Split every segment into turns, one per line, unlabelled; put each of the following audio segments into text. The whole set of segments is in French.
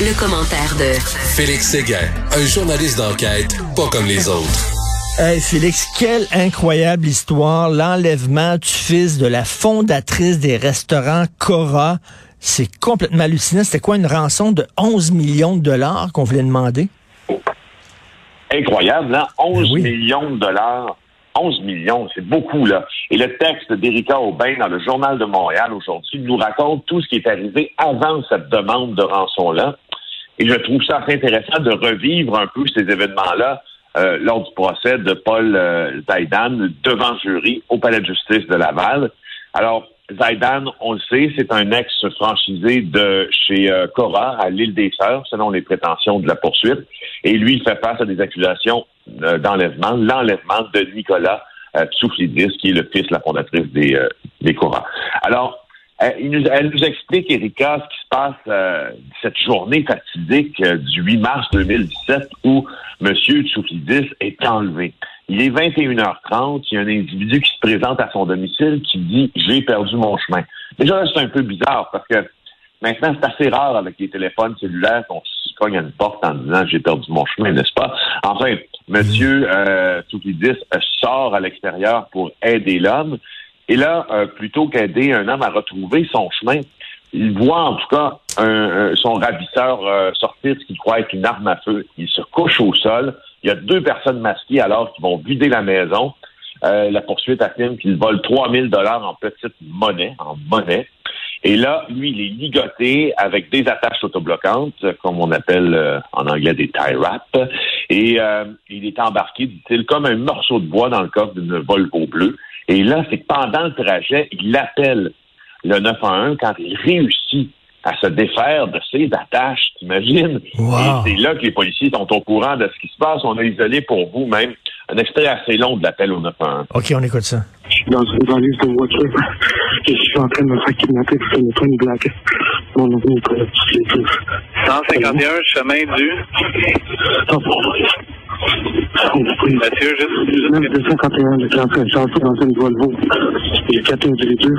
Le, commentaire de
Félix Séguin, un journaliste d'enquête pas comme les autres.
Hey Félix, quelle incroyable histoire, l'enlèvement du fils de la fondatrice des restaurants Cora. C'est complètement hallucinant. C'était quoi une rançon de 11 millions de dollars qu'on voulait demander?
Incroyable, hein? 11 millions de dollars 11 millions, c'est beaucoup, là. Et le texte d'Érika Aubin dans le Journal de Montréal aujourd'hui nous raconte tout ce qui est arrivé avant cette demande de rançon-là. Et je trouve ça assez intéressant de revivre un peu ces événements-là euh, lors du procès de Paul euh, Zaidan devant jury au Palais de justice de Laval. Alors, Zaidan, on le sait, c'est un ex-franchisé de chez euh, Cora à l'île des Sœurs, selon les prétentions de la poursuite. Et lui, il fait face à des accusations euh, d'enlèvement, l'enlèvement de Nicolas euh, Tsouflidis, qui est le fils la fondatrice des, euh, des Cora. Alors, elle nous, elle nous, explique, Erika, ce qui se passe euh, cette journée fatidique du 8 mars 2017 où M. Tsouflidis est enlevé. Il est 21h30, il y a un individu qui se présente à son domicile qui dit « j'ai perdu mon chemin ». Déjà, c'est un peu bizarre parce que maintenant, c'est assez rare avec les téléphones cellulaires qu'on se cogne à une porte en disant « j'ai perdu mon chemin », n'est-ce pas? Enfin, Monsieur euh, Tsouflidis sort à l'extérieur pour aider l'homme. Et là, euh, plutôt qu'aider un homme à retrouver son chemin, il voit en tout cas un, son ravisseur euh, sortir ce qu'il croit être une arme à feu. Il se couche au sol. Il y a deux personnes masquées alors qui vont vider la maison. Euh, la poursuite affirme qu'il vole 3000 dollars en petite monnaie, en monnaie. Et là, lui, il est ligoté avec des attaches autobloquantes, comme on appelle euh, en anglais des tie wraps. Et euh, il est embarqué, dit-il, comme un morceau de bois dans le coffre d'une Volvo bleue. Et là, c'est que pendant le trajet, il appelle le 911 quand il réussit à se défaire de ses attaches, t'imagines?
Wow.
Et c'est là que les policiers sont au courant de ce qui se passe. On a isolé pour vous même un extrait assez long de l'appel au 911.
OK, on écoute ça.
Je suis dans une valise de voiture. Je suis en train de me faire kidnapper pour une blague. Mon nom est Nicolas
151, chemin du... Mathieu, juste...
Même 251, j'étais en train de chanter dans une Volvo. J'ai quatre individus.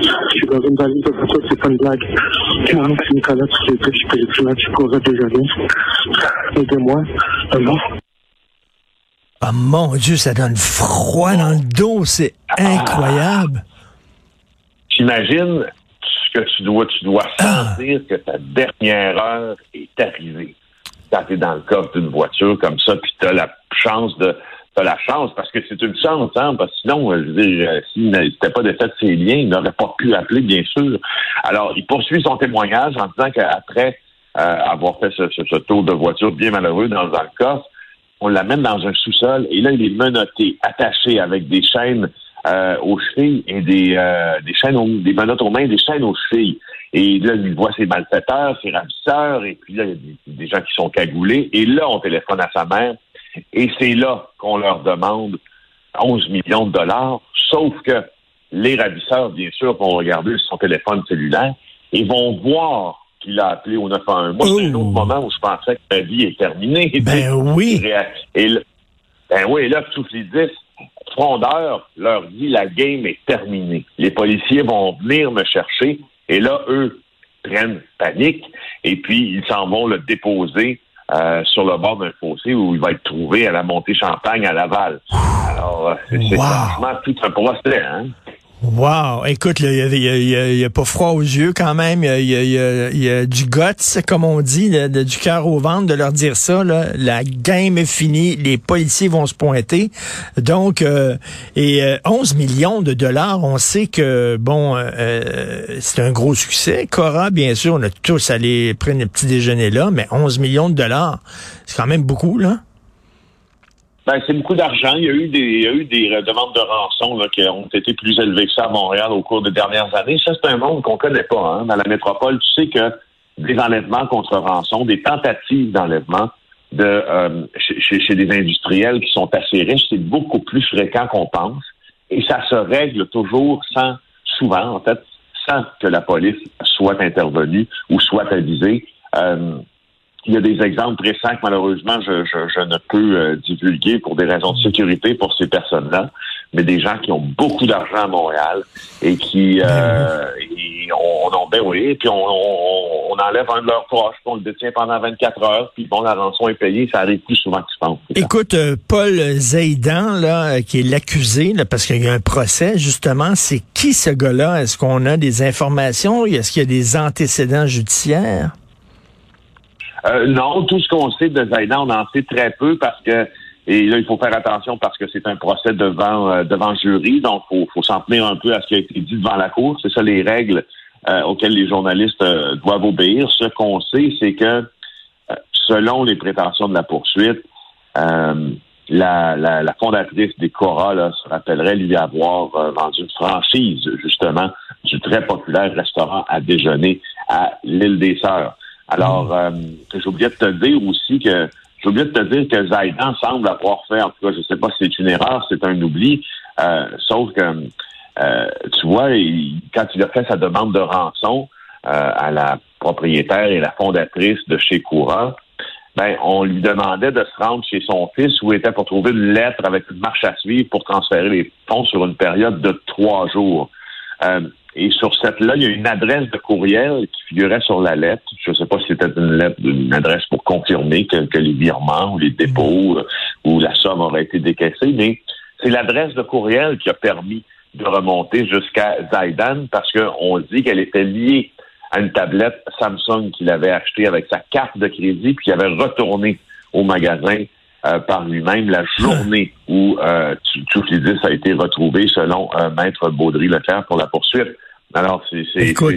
Je suis dans une valise de voiture, c'est pas une blague. Mon nom c'est Nicolas, tu sais, je suis pédiculaire, tu cours déjà bien. Aidez-moi. Allô?
Ah mon Dieu, ça donne froid dans le dos, c'est incroyable.
J'imagine ce que tu dois, tu dois sentir que ta dernière heure est arrivée. Quand tu es dans le coffre d'une voiture comme ça, puis tu as la chance de t'as la chance, parce que c'est une chance, hein, parce que sinon, je veux dire, euh, s'il n'était pas de fait ses liens, il n'aurait pas pu appeler, bien sûr. Alors, il poursuit son témoignage en disant qu'après euh, avoir fait ce, tour de voiture bien malheureux dans, le coffre, on l'amène dans un sous-sol et là, il est menotté, attaché avec des chaînes euh, aux chevilles et des, des chaînes, aux, des menottes aux mains, des chaînes aux chevilles. Et là, il voit ses malfaiteurs, ses ravisseurs, et puis là, il y a des, des gens qui sont cagoulés. Et là, on téléphone à sa mère, et c'est là qu'on leur demande 11 millions de dollars, sauf que les ravisseurs, bien sûr, vont regarder son téléphone cellulaire et vont voir qu'il a appelé au 911. Moi, c'est un autre moment où je pensais que ma vie est terminée.
Ben oui.
Et là, ben oui, là, tous les dix frondeurs leur dit la game est terminée. Les policiers vont venir me chercher et là, eux prennent panique et puis ils s'en vont le déposer euh, sur le bord d'un fossé où il va être trouvé à la montée Champagne à Laval. Alors, c'est wow. tout un procès, hein?
Wow! Écoute, il n'y a, pas froid aux yeux quand même. Il y a, du guts, comme on dit, de, du cœur au ventre de leur dire ça. La game est finie, les policiers vont se pointer. Donc, euh, et euh, 11 millions de dollars, on sait que, bon, euh, c'est un gros succès. Cora, bien sûr, on a tous allé prendre le petit déjeuner là, mais 11 millions de dollars, c'est quand même beaucoup, là.
Ben, c'est beaucoup d'argent. Il y a eu des, il y a eu des demandes de rançon qui ont été plus élevées que ça à Montréal au cours des dernières années. Ça, c'est un monde qu'on connaît pas. Hein. Dans la métropole, tu sais que des enlèvements contre rançon, des tentatives d'enlèvement de euh, chez, chez, des industriels qui sont assez riches, c'est beaucoup plus fréquent qu'on pense. Et ça se règle toujours sans, souvent, en fait, sans que la police soit intervenue ou soit avisée. Euh, il y a des exemples récents que malheureusement je, je, je ne peux euh, divulguer pour des raisons de sécurité pour ces personnes-là, mais des gens qui ont beaucoup d'argent à Montréal et qui euh, et on, on ben oui, puis on, on, on enlève un de leurs proches, puis on le détient pendant 24 heures, puis bon, la rançon est payée. Ça arrive plus souvent que tu penses.
Écoute, euh, Paul Zaidan, là, qui est l'accusé, parce qu'il y a un procès, justement, c'est qui ce gars-là? Est-ce qu'on a des informations? Est-ce qu'il y a des antécédents judiciaires?
Euh, non, tout ce qu'on sait de Zaidan, on en sait très peu parce que et là, il faut faire attention parce que c'est un procès devant euh, devant jury, donc faut faut s'en tenir un peu à ce qui a été dit devant la cour. C'est ça les règles euh, auxquelles les journalistes doivent obéir. Ce qu'on sait, c'est que selon les prétentions de la poursuite, la, la, la, fondatrice des Cora là, se rappellerait lui avoir vendu une franchise justement du très populaire restaurant à déjeuner à l'île des Sœurs. Alors, euh, j'ai oublié de te dire aussi que j'ai oublié de te dire que Zaidan semble avoir fait, en tout cas, je ne sais pas si c'est une erreur, c'est un oubli, euh, sauf que euh, tu vois, quand il a fait sa demande de rançon à la propriétaire et la fondatrice de chez Coura, ben, on lui demandait de se rendre chez son fils où il était pour trouver une lettre avec une marche à suivre pour transférer les fonds sur une période de trois jours. Et sur cette là, il y a une adresse de courriel qui figurait sur la lettre. Je ne sais pas si c'était une lettre, une adresse pour confirmer que, les virements ou les dépôts euh, ou la somme aurait été décaissée, mais c'est l'adresse de courriel qui a permis de remonter jusqu'à Zaidan parce qu'on dit qu'elle était liée à une tablette Samsung qu'il avait achetée avec sa carte de crédit, puis il avait retourné au magasin euh, par lui-même la journée où euh, a été retrouvé selon euh, Maître Baudry-Leclerc pour la poursuite. Alors, c'est comme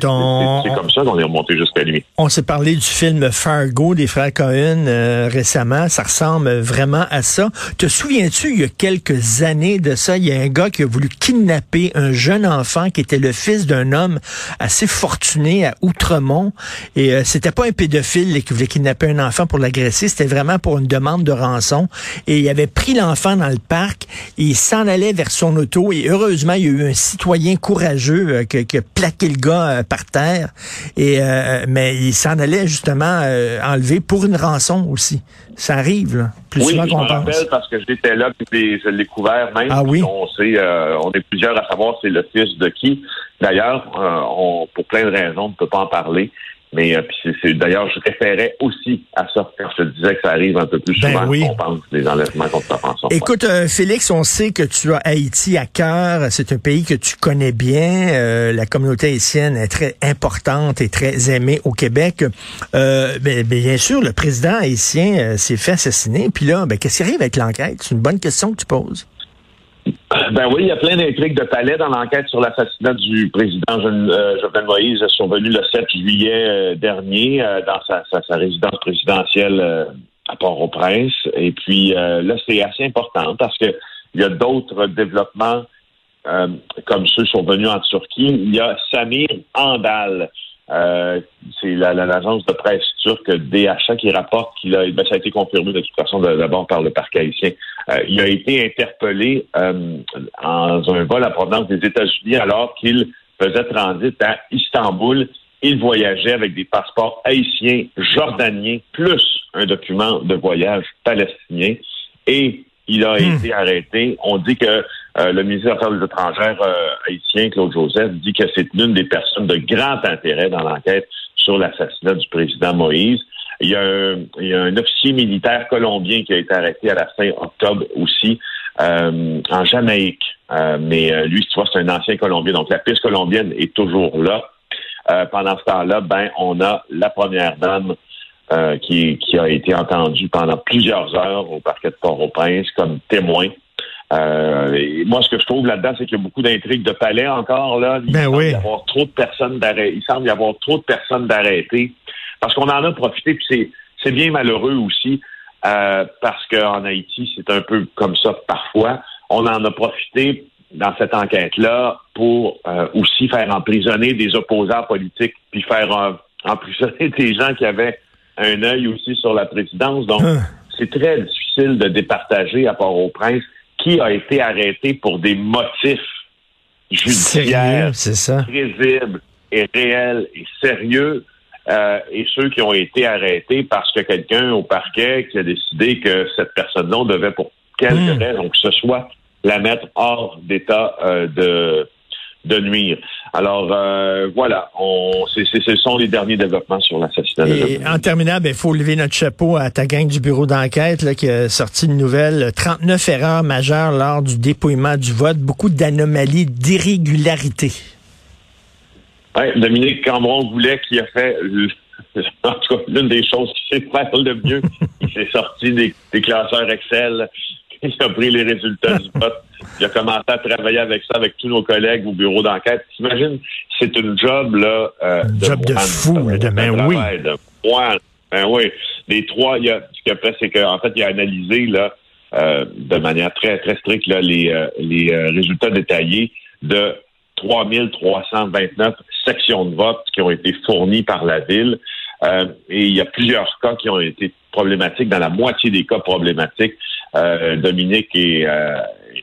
ça qu'on est remonté jusqu'à lui.
On s'est parlé du film Fargo des frères Cohen euh, récemment. Ça ressemble vraiment à ça. Te souviens-tu, il y a quelques années de ça, il y a un gars qui a voulu kidnapper un jeune enfant qui était le fils d'un homme assez fortuné à Outremont. Et euh, c'était pas un pédophile qui voulait kidnapper un enfant pour l'agresser. C'était vraiment pour une demande de rançon. Et il avait pris l'enfant dans le parc. Et il s'en allait vers son auto. Et heureusement, il y a eu un citoyen courageux euh, qui plaquer le gars euh, par terre. Et euh, mais il s'en allait justement euh, enlever pour une rançon aussi. Ça arrive là, plus
oui,
souvent
qu'on pense. Je me rappelle parce que j'étais là puis je l'ai couvert même.
Ah oui?
On sait, on est plusieurs à savoir c'est le fils de qui. D'ailleurs, pour plein de raisons, on ne peut pas en parler. Mais euh, c'est d'ailleurs, je référais aussi à ça quand je te disais que ça arrive un peu plus ben souvent qu'on pense des enlèvements contre la pension.
Écoute, euh, Félix, on sait que tu as Haïti à cœur. C'est un pays que tu connais bien. Euh, la communauté haïtienne est très importante et très aimée au Québec. Euh, ben, bien sûr, le président haïtien s'est fait assassiner. Puis là, ben, qu'est-ce qui arrive avec l'enquête? C'est une bonne question que tu poses.
Ben oui, il y a plein d'intrigues de palais dans l'enquête sur l'assassinat du président euh, Jovenel Moïse survenu le 7 juillet euh, dernier euh, dans sa, résidence présidentielle à Port-au-Prince. Et puis là, c'est assez important parce que il y a d'autres développements comme ceux survenus en Turquie. Il y a Samir Andal, c'est l'agence de presse turque DHA qui rapporte qu'il a, ben, ça a été confirmé de toute façon d'abord par le parc haïtien. Euh, il a été interpellé euh, en un vol à provenance des États-Unis alors qu'il faisait transit à Istanbul. Il voyageait avec des passeports haïtiens, jordaniens, plus un document de voyage palestinien. Et il a hmm. été arrêté. On dit que euh, le ministre des Affaires étrangères euh, haïtien, Claude Joseph, dit que c'est l'une des personnes de grand intérêt dans l'enquête sur l'assassinat du président Moïse. Il y, a un, officier militaire colombien qui a été arrêté à la fin octobre aussi euh, en Jamaïque. mais lui, tu vois, c'est un ancien Colombien. Donc la piste colombienne est toujours là. pendant ce temps-là, ben, on a la première dame qui, qui a été entendue pendant plusieurs heures au parquet de Port-au-Prince comme témoin euh, moi, ce que je trouve là-dedans, c'est qu'il y a beaucoup d'intrigues de palais encore. Là. Il
ben
semble
y
avoir trop de personnes d'arrêter. Il semble y avoir trop de personnes d'arrêter. Parce qu'on en a profité, puis c'est, bien malheureux aussi, euh, parce qu'en Haïti, c'est un peu comme ça parfois. On en a profité dans cette enquête-là pour euh, aussi faire emprisonner des opposants politiques, puis faire emprisonner des gens qui avaient un œil aussi sur la présidence. Donc, hein. c'est très difficile de départager à Port-au-Prince qui a été arrêté pour des motifs judiciaires crédibles et réels et sérieux, euh, et ceux qui ont été arrêtés parce que quelqu'un au parquet qui a décidé que cette personne-là devait pour quelque hmm. raison que ce soit la mettre hors d'état euh, de de nuire. Alors euh, voilà, on, c'est, c'est, ce sont les derniers développements sur l'assassinat de
Et en terminant, il faut lever notre chapeau à ta gang du bureau d'enquête là, qui a sorti une nouvelle. 39 erreurs majeures lors du dépouillement du vote, beaucoup d'anomalies, d'irrégularités.
Oui, Dominique Cambron voulait qui a fait en tout cas l'une des choses qui sait faire le mieux. Il s'est sorti des, des classeurs Excel, il a pris les résultats du vote. Il a commencé à travailler avec ça, avec tous nos collègues au bureau d'enquête. T'imagines, c'est une job, là.
Euh, de job de fou, là, de ben oui.
De ben oui. Les trois, il y a, ce qu'il a fait, c'est qu'en fait, il a analysé, là, euh, de manière très, très stricte, là, les, euh, les euh, résultats détaillés de 3329 sections de vote qui ont été fournies par la ville. Euh, et il y a plusieurs cas qui ont été problématiques, dans la moitié des cas problématiques. Euh, Dominique et, euh,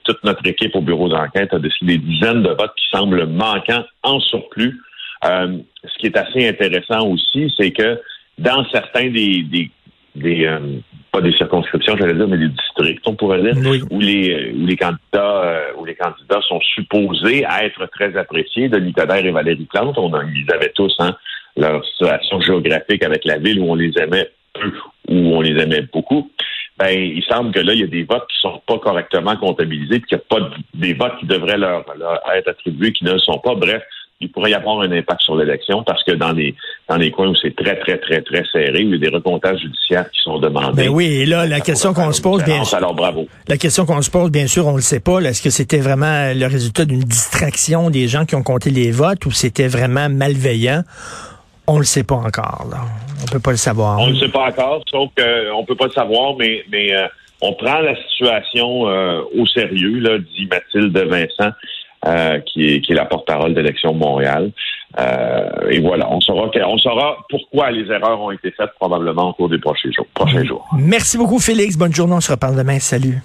toute notre équipe au bureau d'enquête a décidé des dizaines de votes qui semblent manquants en surplus. Euh, ce qui est assez intéressant aussi, c'est que dans certains des, des, des euh, pas des circonscriptions, j'allais dire, mais des districts, on pourrait dire, où les où les candidats euh, où les candidats sont supposés être très appréciés, de Nicodère et Valérie Plante, on en, ils avaient tous hein, leur situation géographique avec la ville où on les aimait peu, où on les aimait beaucoup. Ben, il semble que là, il y a des votes qui sont pas correctement comptabilisés, puis qu'il n'y a pas des votes qui devraient leur, leur, être attribués qui ne le sont pas. Bref, il pourrait y avoir un impact sur l'élection parce que dans les dans les coins où c'est très, très, très, très serré, il y a des recomptages judiciaires qui sont demandés.
Ben oui, et là, la question qu'on se pose, bien sûr.
Alors, bravo.
La question qu'on se pose, bien sûr, on le sait pas. Est-ce que c'était vraiment le résultat d'une distraction des gens qui ont compté les votes ou c'était vraiment malveillant? On le sait pas encore, là. On peut pas le savoir.
On ne le sait pas encore, sauf qu'on peut pas le savoir, mais, mais euh, on prend la situation euh, au sérieux, là, dit Mathilde Vincent, euh, qui, est, qui est la porte-parole d'élection Montréal. Euh, et voilà, on saura, on saura pourquoi les erreurs ont été faites probablement au cours des prochains jours. Prochains jours.
Merci beaucoup, Félix. Bonne journée. On se reparle demain. Salut.